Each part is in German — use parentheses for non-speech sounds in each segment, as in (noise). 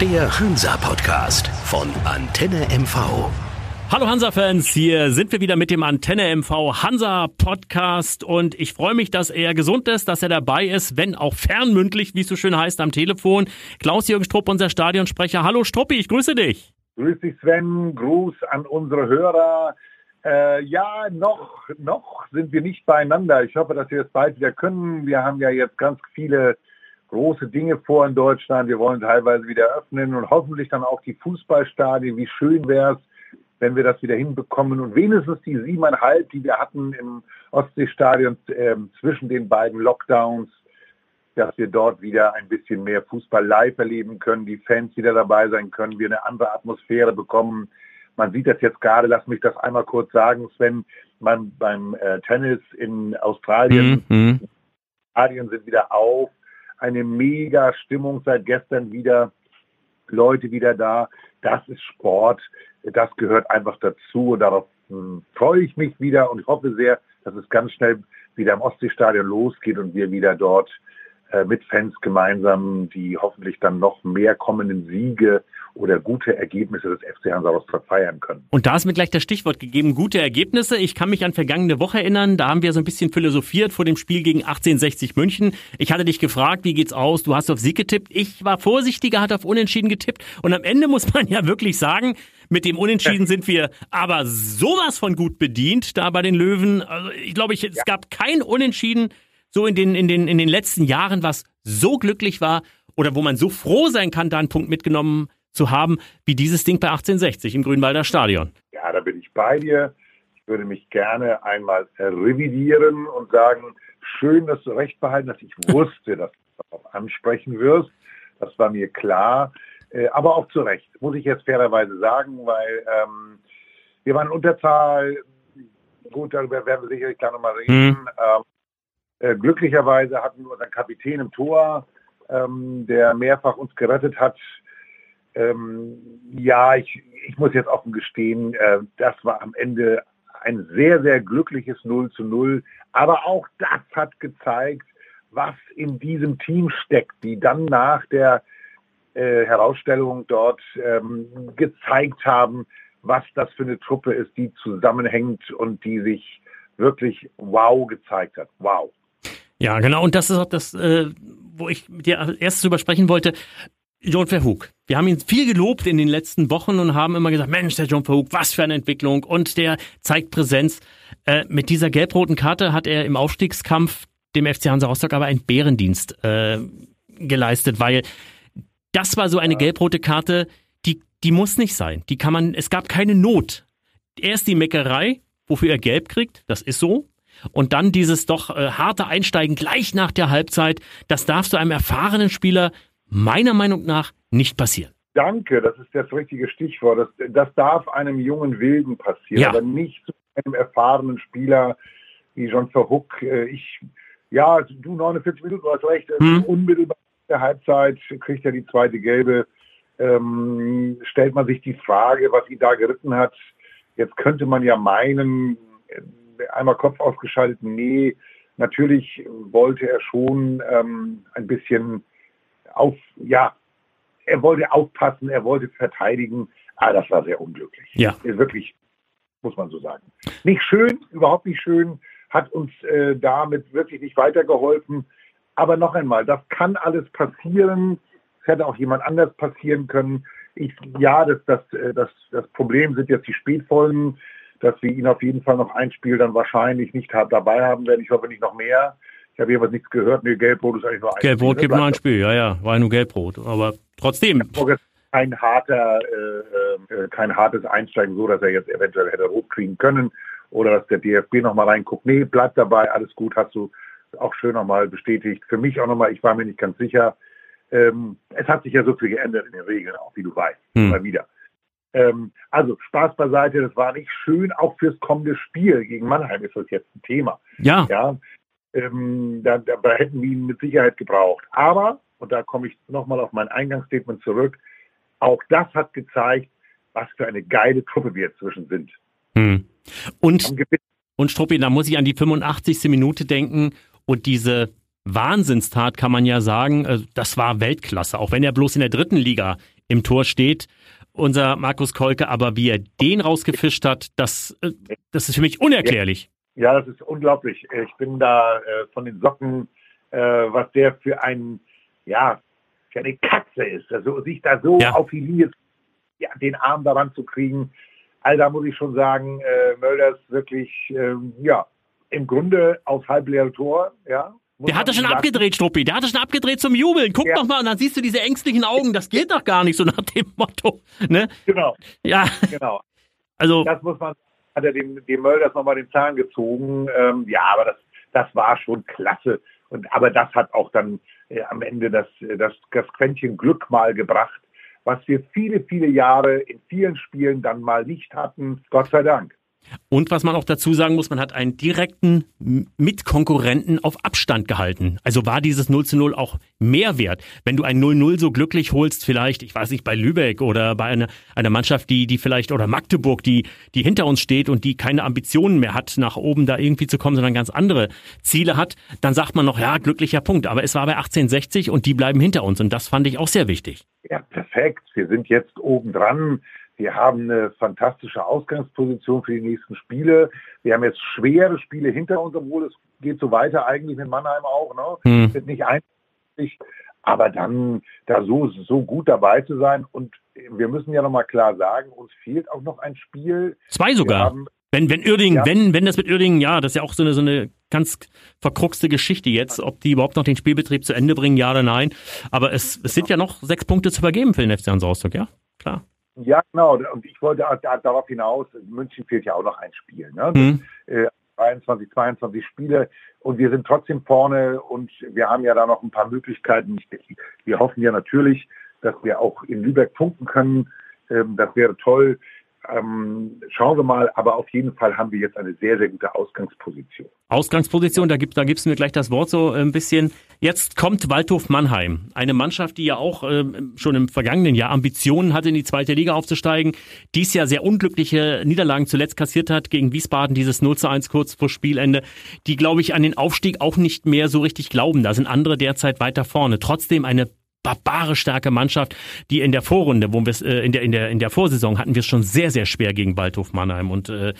Der Hansa-Podcast von Antenne MV. Hallo Hansa-Fans, hier sind wir wieder mit dem Antenne MV Hansa Podcast und ich freue mich, dass er gesund ist, dass er dabei ist, wenn auch fernmündlich, wie es so schön heißt, am Telefon. Klaus-Jürgen Strupp, unser Stadionsprecher. Hallo Struppi, ich grüße dich. Grüß dich Sven, Gruß an unsere Hörer. Äh, ja, noch, noch sind wir nicht beieinander. Ich hoffe, dass wir es bald wieder können. Wir haben ja jetzt ganz viele große Dinge vor in Deutschland. Wir wollen teilweise wieder öffnen und hoffentlich dann auch die Fußballstadien. Wie schön wäre es, wenn wir das wieder hinbekommen und wenigstens die siebeneinhalb, die wir hatten im Ostseestadion äh, zwischen den beiden Lockdowns, dass wir dort wieder ein bisschen mehr Fußball live erleben können, die Fans wieder dabei sein können, wir eine andere Atmosphäre bekommen. Man sieht das jetzt gerade, lass mich das einmal kurz sagen, Sven, beim, beim äh, Tennis in Australien, mhm. Stadien sind wieder auf, eine mega Stimmung seit gestern wieder, Leute wieder da. Das ist Sport. Das gehört einfach dazu. Und darauf hm, freue ich mich wieder. Und ich hoffe sehr, dass es ganz schnell wieder im Ostseestadion losgeht und wir wieder dort äh, mit Fans gemeinsam die hoffentlich dann noch mehr kommenden Siege oder gute Ergebnisse des FC Hansa Rostock feiern können. Und da ist mir gleich das Stichwort gegeben, gute Ergebnisse. Ich kann mich an vergangene Woche erinnern, da haben wir so ein bisschen philosophiert vor dem Spiel gegen 1860 München. Ich hatte dich gefragt, wie geht's aus? Du hast auf Sieg getippt. Ich war vorsichtiger, hatte auf Unentschieden getippt. Und am Ende muss man (laughs) ja wirklich sagen, mit dem Unentschieden sind wir aber sowas von gut bedient da bei den Löwen. Also ich glaube, ich, es ja. gab kein Unentschieden so in den, in, den, in den letzten Jahren, was so glücklich war oder wo man so froh sein kann, da einen Punkt mitgenommen zu haben, wie dieses Ding bei 1860 im Grünwalder Stadion. Ja, da bin ich bei dir. Ich würde mich gerne einmal revidieren und sagen, schön, dass du recht behalten hast. Ich (laughs) wusste, dass du darauf ansprechen wirst. Das war mir klar. Äh, aber auch zu Recht, muss ich jetzt fairerweise sagen, weil ähm, wir waren in Unterzahl. Gut, darüber werden wir sicherlich gleich nochmal reden. Mhm. Ähm, äh, glücklicherweise hatten wir unseren Kapitän im Tor, ähm, der mehrfach uns gerettet hat. Ähm, ja, ich, ich muss jetzt offen gestehen, äh, das war am Ende ein sehr, sehr glückliches 0 zu 0. Aber auch das hat gezeigt, was in diesem Team steckt, die dann nach der äh, Herausstellung dort ähm, gezeigt haben, was das für eine Truppe ist, die zusammenhängt und die sich wirklich wow gezeigt hat. Wow. Ja, genau. Und das ist auch das, äh, wo ich mit dir erstes drüber sprechen wollte. John Verhoek. Wir haben ihn viel gelobt in den letzten Wochen und haben immer gesagt, Mensch, der John Verhoek, was für eine Entwicklung und der zeigt Präsenz. Äh, mit dieser gelb-roten Karte hat er im Aufstiegskampf dem FC Hansa Rostock aber einen Bärendienst äh, geleistet, weil das war so eine gelb-rote Karte, die, die muss nicht sein. Die kann man, es gab keine Not. Erst die Meckerei, wofür er gelb kriegt, das ist so. Und dann dieses doch äh, harte Einsteigen gleich nach der Halbzeit, das darf so einem erfahrenen Spieler meiner Meinung nach nicht passieren. Danke, das ist das richtige Stichwort. Das, das darf einem jungen Wilden passieren, ja. aber nicht zu einem erfahrenen Spieler wie John Verhook. Äh, ich, ja, du 49 Minuten, du hast recht, hm. unmittelbar der Halbzeit kriegt er die zweite gelbe. Ähm, stellt man sich die Frage, was ihn da geritten hat. Jetzt könnte man ja meinen, äh, einmal Kopf ausgeschaltet, nee, natürlich wollte er schon ähm, ein bisschen auf, ja, er wollte aufpassen, er wollte verteidigen, aber das war sehr unglücklich. Ja. Wirklich, muss man so sagen. Nicht schön, überhaupt nicht schön, hat uns äh, damit wirklich nicht weitergeholfen. Aber noch einmal, das kann alles passieren. Es hätte auch jemand anders passieren können. Ich, ja, das, das, äh, das, das Problem sind jetzt die Spätfolgen, dass wir ihn auf jeden Fall noch ein Spiel dann wahrscheinlich nicht dabei haben werden. Ich hoffe nicht noch mehr. Ich habe jeweils nichts gehört. Nee, Gelbrot ist eigentlich nur ein Gelbrot Spiel. gibt nur ein Spiel, ja, ja. War nur Gelbrot. Aber trotzdem. Kein harter, äh, äh, kein hartes Einsteigen, so dass er jetzt eventuell hätte hochkriegen können oder dass der DFB nochmal reinguckt. Nee, bleibt dabei, alles gut, hast du auch schön nochmal bestätigt. Für mich auch nochmal, ich war mir nicht ganz sicher. Ähm, es hat sich ja so viel geändert in den Regeln, auch wie du weißt, hm. mal wieder. Ähm, also Spaß beiseite, das war nicht schön, auch fürs kommende Spiel gegen Mannheim ist das jetzt ein Thema. Ja. ja ähm, da, da, da hätten wir ihn mit Sicherheit gebraucht. Aber, und da komme ich nochmal auf mein Eingangsstatement zurück, auch das hat gezeigt, was für eine geile Truppe wir inzwischen sind. Hm. Und, und Struppi, da muss ich an die 85. Minute denken, und diese Wahnsinnstat kann man ja sagen, äh, das war Weltklasse, auch wenn er bloß in der dritten Liga im Tor steht, unser Markus Kolke, aber wie er den rausgefischt hat, das, äh, das ist für mich unerklärlich. Ja, das ist unglaublich. Ich bin da äh, von den Socken, äh, was der für ein, ja, für eine Katze ist. Also sich da so ja. auf die Linie, ja, den Arm daran zu kriegen. All da muss ich schon sagen, äh, Mölders wirklich, ähm, ja, im Grunde auf halbleere Tor, ja. Der hatte schon abgedreht, Struppi. Der hatte schon abgedreht zum Jubeln. Guck ja. doch mal, und dann siehst du diese ängstlichen Augen. Das geht doch gar nicht, so nach dem Motto. Ne? Genau. Ja. Genau. Also. Das muss man, hat er dem, dem Mölders nochmal den Zahn gezogen. Ähm, ja, aber das, das war schon klasse. Und, aber das hat auch dann äh, am Ende das, das, das Quäntchen Glück mal gebracht, was wir viele, viele Jahre in vielen Spielen dann mal nicht hatten. Gott sei Dank. Und was man auch dazu sagen muss, man hat einen direkten Mitkonkurrenten auf Abstand gehalten. Also war dieses 0 zu 0 auch mehr wert. Wenn du ein 0-0 so glücklich holst, vielleicht, ich weiß nicht, bei Lübeck oder bei einer, einer Mannschaft, die, die vielleicht, oder Magdeburg, die, die hinter uns steht und die keine Ambitionen mehr hat, nach oben da irgendwie zu kommen, sondern ganz andere Ziele hat, dann sagt man noch, ja, glücklicher Punkt. Aber es war bei 1860 und die bleiben hinter uns. Und das fand ich auch sehr wichtig. Ja, perfekt. Wir sind jetzt oben dran. Wir haben eine fantastische Ausgangsposition für die nächsten Spiele. Wir haben jetzt schwere Spiele hinter uns, obwohl es geht so weiter eigentlich mit Mannheim auch. Ne? Hm. Wird nicht einfach, aber dann da so, so gut dabei zu sein. Und wir müssen ja nochmal klar sagen, uns fehlt auch noch ein Spiel. Zwei sogar. wenn, wenn Uerdingen, ja. wenn, wenn das mit Uerdingen, ja, das ist ja auch so eine, so eine ganz verkruxte Geschichte jetzt, ob die überhaupt noch den Spielbetrieb zu Ende bringen, ja oder nein. Aber es, es sind ja noch sechs Punkte zu vergeben für den FC Hans Rostock, ja? Klar. Ja, genau. Und ich wollte darauf hinaus, München fehlt ja auch noch ein Spiel. Ne? Mhm. 21, 22 Spiele und wir sind trotzdem vorne und wir haben ja da noch ein paar Möglichkeiten. Wir hoffen ja natürlich, dass wir auch in Lübeck punkten können. Ähm, das wäre toll. Ähm, schauen wir mal, aber auf jeden Fall haben wir jetzt eine sehr, sehr gute Ausgangsposition. Ausgangsposition, da, gibt, da gibst mir gleich das Wort so ein bisschen. Jetzt kommt Waldhof Mannheim, eine Mannschaft, die ja auch äh, schon im vergangenen Jahr Ambitionen hatte, in die zweite Liga aufzusteigen, dies Jahr sehr unglückliche Niederlagen zuletzt kassiert hat gegen Wiesbaden, dieses 0 zu 1 kurz vor Spielende, die, glaube ich, an den Aufstieg auch nicht mehr so richtig glauben. Da sind andere derzeit weiter vorne. Trotzdem eine barbarisch starke Mannschaft, die in der Vorrunde, wo wir es äh, in der in der in der Vorsaison hatten wir es schon sehr sehr schwer gegen Waldhof Mannheim und äh,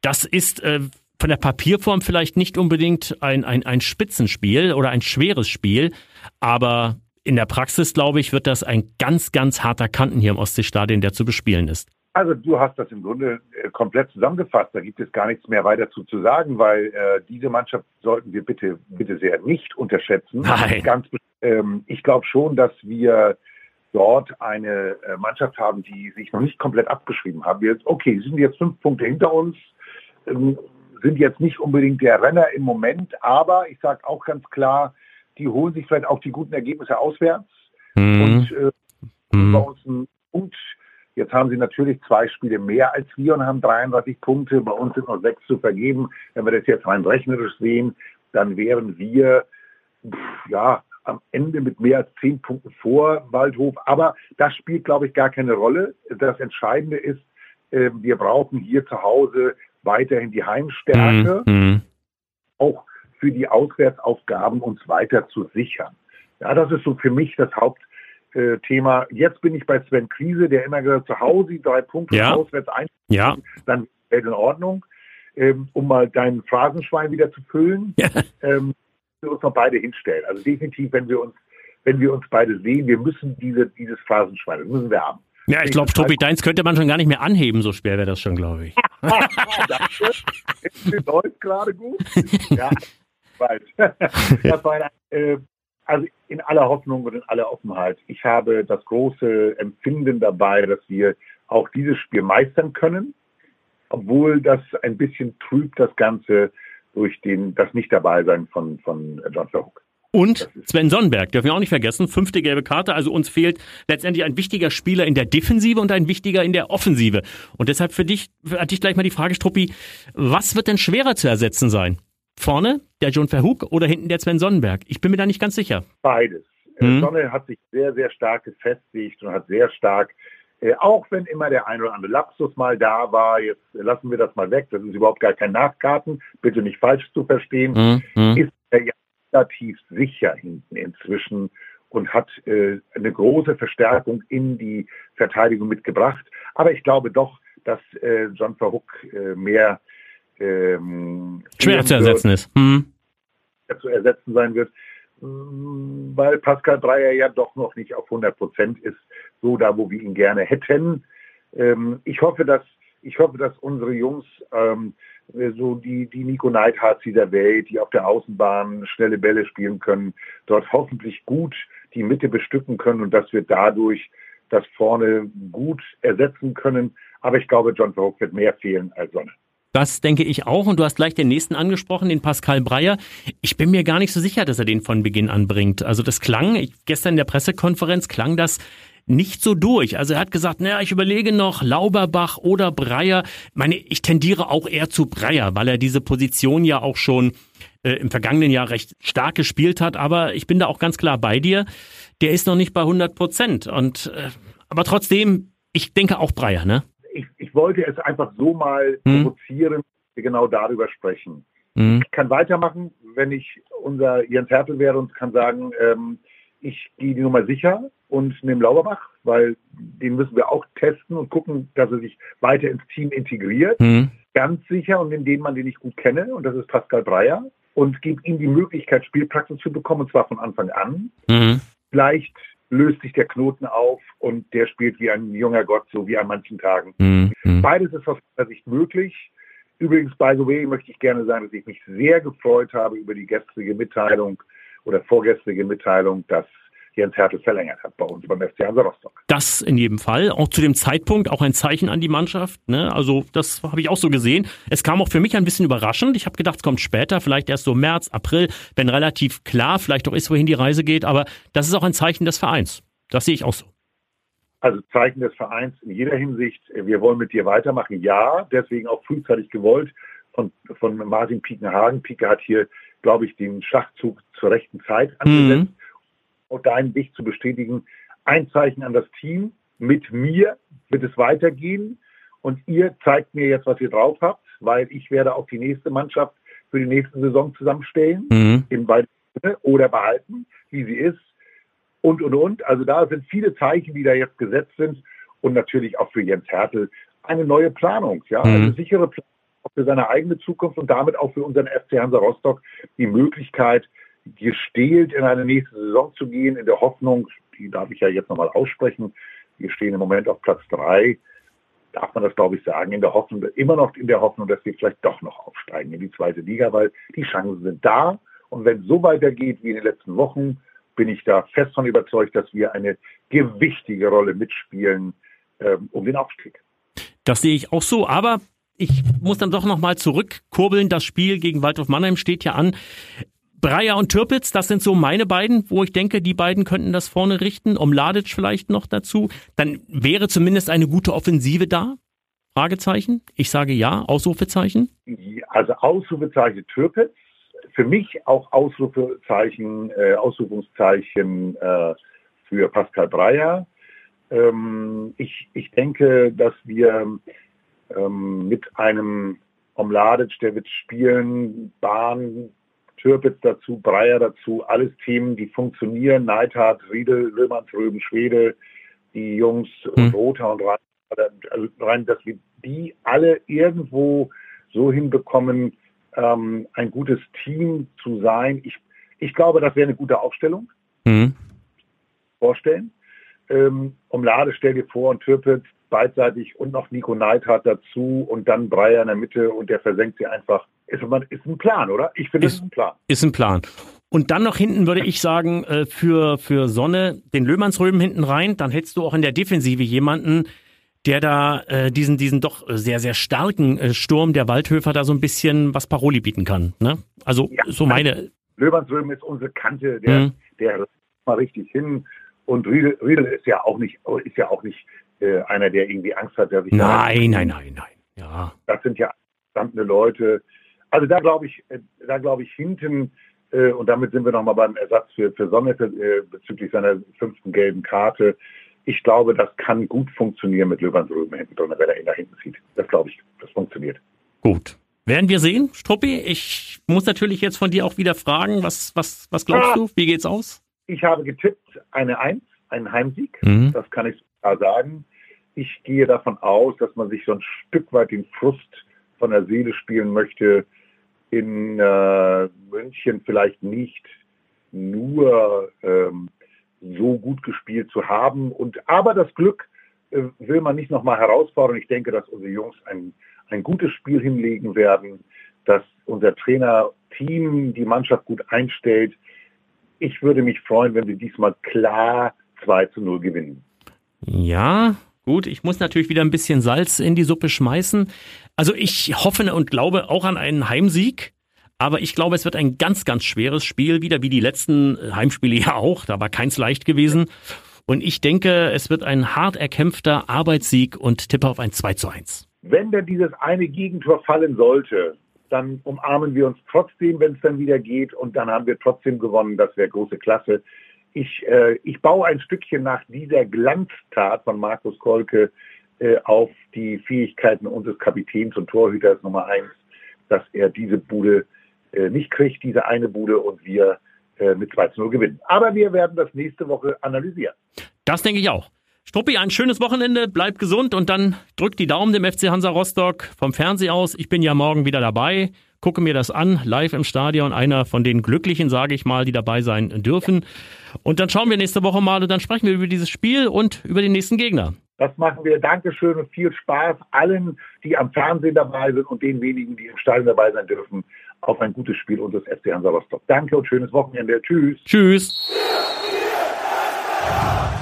das ist äh, von der Papierform vielleicht nicht unbedingt ein, ein, ein Spitzenspiel oder ein schweres Spiel, aber in der Praxis, glaube ich, wird das ein ganz, ganz harter Kanten hier im Ostseestadion, der zu bespielen ist. Also du hast das im Grunde äh, komplett zusammengefasst. Da gibt es gar nichts mehr weiter zu, zu sagen, weil äh, diese Mannschaft sollten wir bitte, bitte sehr nicht unterschätzen. Nein. Ganz, ähm, ich glaube schon, dass wir dort eine äh, Mannschaft haben, die sich noch nicht komplett abgeschrieben haben. Wir, okay, sind jetzt fünf Punkte hinter uns, ähm, sind jetzt nicht unbedingt der Renner im Moment, aber ich sage auch ganz klar, die holen sich vielleicht auch die guten Ergebnisse auswärts mhm. und äh, mhm. bei uns ein Punkt Jetzt haben sie natürlich zwei Spiele mehr als wir und haben 33 Punkte. Bei uns sind noch sechs zu vergeben. Wenn wir das jetzt rein rechnerisch sehen, dann wären wir ja am Ende mit mehr als zehn Punkten vor Waldhof. Aber das spielt, glaube ich, gar keine Rolle. Das Entscheidende ist, äh, wir brauchen hier zu Hause weiterhin die Heimstärke, mhm. auch für die Auswärtsaufgaben uns weiter zu sichern. Ja, das ist so für mich das Haupt, äh. Jetzt bin ich bei Sven Krise, der immer gesagt zu Hause drei Punkte ja. auswärts ein, ja. dann wäre in Ordnung. Ähm, um mal dein Phrasenschwein wieder zu füllen, ja. ähm, wir uns noch beide hinstellen. Also definitiv, wenn wir uns, wenn wir uns beide sehen, wir müssen diese, dieses Phrasenschwein, das müssen wir haben. Ja, ich glaube, Tobi Deins könnte man schon gar nicht mehr anheben, so schwer wäre das schon, glaube ich. (laughs) (laughs) das läuft gerade gut. Ja, bald. (laughs) Das war eine, äh, also in aller Hoffnung und in aller Offenheit. Ich habe das große Empfinden dabei, dass wir auch dieses Spiel meistern können, obwohl das ein bisschen trübt, das Ganze durch den, das Nicht-Dabeisein von, von John Verhoek. Und Sven Sonnenberg, dürfen wir auch nicht vergessen, fünfte gelbe Karte. Also uns fehlt letztendlich ein wichtiger Spieler in der Defensive und ein wichtiger in der Offensive. Und deshalb für dich, hatte ich gleich mal die Frage, Struppi, was wird denn schwerer zu ersetzen sein? Vorne der John Verhoek oder hinten der Sven Sonnenberg? Ich bin mir da nicht ganz sicher. Beides. Mhm. Sonne hat sich sehr, sehr stark gefestigt und hat sehr stark, äh, auch wenn immer der ein oder andere Lapsus mal da war, jetzt lassen wir das mal weg, das ist überhaupt gar kein Nachkarten, bitte nicht falsch zu verstehen, mhm. ist er ja relativ sicher hinten inzwischen und hat äh, eine große Verstärkung in die Verteidigung mitgebracht. Aber ich glaube doch, dass äh, John Verhook äh, mehr ähm, schwer zu ersetzen ist. Hm. Zu ersetzen sein wird, weil Pascal Breyer ja doch noch nicht auf 100 Prozent ist, so da, wo wir ihn gerne hätten. Ähm, ich hoffe, dass ich hoffe, dass unsere Jungs ähm, so die, die Nico Neidhardt dieser Welt, die auf der Außenbahn schnelle Bälle spielen können, dort hoffentlich gut die Mitte bestücken können und dass wir dadurch das vorne gut ersetzen können. Aber ich glaube, John Verhoek wird mehr fehlen als Sonne. Das denke ich auch. Und du hast gleich den nächsten angesprochen, den Pascal Breyer. Ich bin mir gar nicht so sicher, dass er den von Beginn an bringt. Also das klang, ich, gestern in der Pressekonferenz klang das nicht so durch. Also er hat gesagt, naja, ich überlege noch Lauberbach oder Breyer. Ich meine, ich tendiere auch eher zu Breyer, weil er diese Position ja auch schon äh, im vergangenen Jahr recht stark gespielt hat. Aber ich bin da auch ganz klar bei dir. Der ist noch nicht bei 100 Prozent. Und äh, aber trotzdem, ich denke auch Breyer, ne? Ich, ich wollte es einfach so mal hm. provozieren, wir genau darüber sprechen. Hm. Ich kann weitermachen, wenn ich unser Jens Hertel wäre und kann sagen, ähm, ich gehe die Nummer sicher und nehme Lauberbach, weil den müssen wir auch testen und gucken, dass er sich weiter ins Team integriert. Mhm. Ganz sicher und in dem man den ich gut kenne, und das ist Pascal Breyer, und gebe ihm die Möglichkeit, Spielpraxis zu bekommen, und zwar von Anfang an. Mhm. Vielleicht löst sich der Knoten auf und der spielt wie ein junger Gott, so wie an manchen Tagen. Mhm. Beides ist aus meiner Sicht möglich. Übrigens, by the way, möchte ich gerne sagen, dass ich mich sehr gefreut habe über die gestrige Mitteilung oder vorgestrige Mitteilung, dass Jens Hertel verlängert hat bei uns beim FC Hansa Rostock. Das in jedem Fall. Auch zu dem Zeitpunkt auch ein Zeichen an die Mannschaft. Ne? Also das habe ich auch so gesehen. Es kam auch für mich ein bisschen überraschend. Ich habe gedacht, es kommt später, vielleicht erst so März, April, wenn relativ klar vielleicht auch ist, wohin die Reise geht. Aber das ist auch ein Zeichen des Vereins. Das sehe ich auch so. Also Zeichen des Vereins in jeder Hinsicht. Wir wollen mit dir weitermachen. Ja, deswegen auch frühzeitig gewollt von, von Martin Piekenhagen. Pieke hat hier, glaube ich, den Schachzug zur rechten Zeit angesetzt. Mhm und deinen Weg zu bestätigen. Ein Zeichen an das Team. Mit mir wird es weitergehen und ihr zeigt mir jetzt, was ihr drauf habt, weil ich werde auch die nächste Mannschaft für die nächste Saison zusammenstellen, mhm. in beiden oder behalten, wie sie ist und, und, und. Also da sind viele Zeichen, die da jetzt gesetzt sind und natürlich auch für Jens Hertel eine neue Planung, ja, mhm. eine sichere Planung für seine eigene Zukunft und damit auch für unseren FC Hansa Rostock die Möglichkeit, gestählt in eine nächste Saison zu gehen, in der Hoffnung, die darf ich ja jetzt nochmal aussprechen, wir stehen im Moment auf Platz drei, darf man das glaube ich sagen, in der Hoffnung, immer noch in der Hoffnung, dass wir vielleicht doch noch aufsteigen in die zweite Liga, weil die Chancen sind da. Und wenn es so weitergeht wie in den letzten Wochen, bin ich da fest von überzeugt, dass wir eine gewichtige Rolle mitspielen ähm, um den Aufstieg. Das sehe ich auch so, aber ich muss dann doch nochmal zurückkurbeln. Das Spiel gegen Waldorf Mannheim steht ja an. Breyer und Türpitz, das sind so meine beiden, wo ich denke, die beiden könnten das vorne richten. Um Ladic vielleicht noch dazu. Dann wäre zumindest eine gute Offensive da. Fragezeichen. Ich sage ja, Ausrufezeichen. Also Ausrufezeichen Türpitz. Für mich auch Ausrufezeichen, äh, Ausrufungszeichen äh, für Pascal Breyer. Ähm, ich, ich denke, dass wir ähm, mit einem Omladic, der wird spielen, Bahn, Türpitz dazu, Breyer dazu, alles Themen, die funktionieren. Neidhardt, Riedel, Löhmanns, Röben, Schwede, die Jungs mhm. Rother und Rhein, also rein, dass wir die alle irgendwo so hinbekommen, ähm, ein gutes Team zu sein. Ich, ich glaube, das wäre eine gute Aufstellung. Mhm. Vorstellen. Ähm, um Lade stell dir vor und Türpitz beidseitig und noch Nico Neidhardt dazu und dann Breyer in der Mitte und der versenkt sie einfach ist, ist ein Plan, oder? Ich finde, es ist ein Plan. Ist ein Plan. Und dann noch hinten würde ich sagen, äh, für, für Sonne den Löhmannsröben hinten rein, dann hättest du auch in der Defensive jemanden, der da äh, diesen, diesen doch sehr, sehr starken äh, Sturm der Waldhöfer da so ein bisschen was Paroli bieten kann. Ne? Also ja, so meine. Löhmannsröben ist unsere Kante, der, mhm. der mal richtig hin. Und Riedel, Riedel ist ja auch nicht, ist ja auch nicht äh, einer, der irgendwie Angst hat, der sich. Nein, nein, nein, nein. Ja. Das sind ja gestandene Leute, also da glaube ich, äh, da glaube ich hinten, äh, und damit sind wir nochmal beim Ersatz für, für Sonne äh, bezüglich seiner fünften gelben Karte. Ich glaube, das kann gut funktionieren mit Löwans Röben hinten drin, wenn er ihn da hinten zieht. Das glaube ich, das funktioniert. Gut. Werden wir sehen, Struppi. Ich muss natürlich jetzt von dir auch wieder fragen, was, was, was glaubst ah, du? Wie geht's aus? Ich habe getippt eine Eins, einen Heimsieg. Mhm. Das kann ich klar sagen. Ich gehe davon aus, dass man sich so ein Stück weit den Frust von der Seele spielen möchte, in äh, München vielleicht nicht nur ähm, so gut gespielt zu haben. Und aber das Glück äh, will man nicht nochmal herausfordern. Ich denke, dass unsere Jungs ein, ein gutes Spiel hinlegen werden, dass unser Trainerteam die Mannschaft gut einstellt. Ich würde mich freuen, wenn wir diesmal klar 2 zu 0 gewinnen. Ja, gut. Ich muss natürlich wieder ein bisschen Salz in die Suppe schmeißen. Also ich hoffe und glaube auch an einen Heimsieg. Aber ich glaube, es wird ein ganz, ganz schweres Spiel wieder, wie die letzten Heimspiele ja auch. Da war keins leicht gewesen. Und ich denke, es wird ein hart erkämpfter Arbeitssieg und tippe auf ein 2 zu 1. Wenn denn dieses eine Gegentor fallen sollte, dann umarmen wir uns trotzdem, wenn es dann wieder geht. Und dann haben wir trotzdem gewonnen. Das wäre große Klasse. Ich, äh, ich baue ein Stückchen nach dieser Glanztat von Markus Kolke äh, auf die Fähigkeiten unseres Kapitäns und Torhüters Nummer eins, dass er diese Bude äh, nicht kriegt, diese eine Bude und wir äh, mit 2 zu 0 gewinnen. Aber wir werden das nächste Woche analysieren. Das denke ich auch. Struppi, ein schönes Wochenende, bleib gesund und dann drückt die Daumen dem FC Hansa Rostock vom Fernseher aus. Ich bin ja morgen wieder dabei, gucke mir das an, live im Stadion, einer von den Glücklichen, sage ich mal, die dabei sein dürfen. Und dann schauen wir nächste Woche mal und dann sprechen wir über dieses Spiel und über den nächsten Gegner. Das machen wir. Dankeschön und viel Spaß allen, die am Fernsehen dabei sind und den wenigen, die im Stadion dabei sein dürfen auf ein gutes Spiel unseres FC Hansa Rostock. Danke und schönes Wochenende. Tschüss. Tschüss.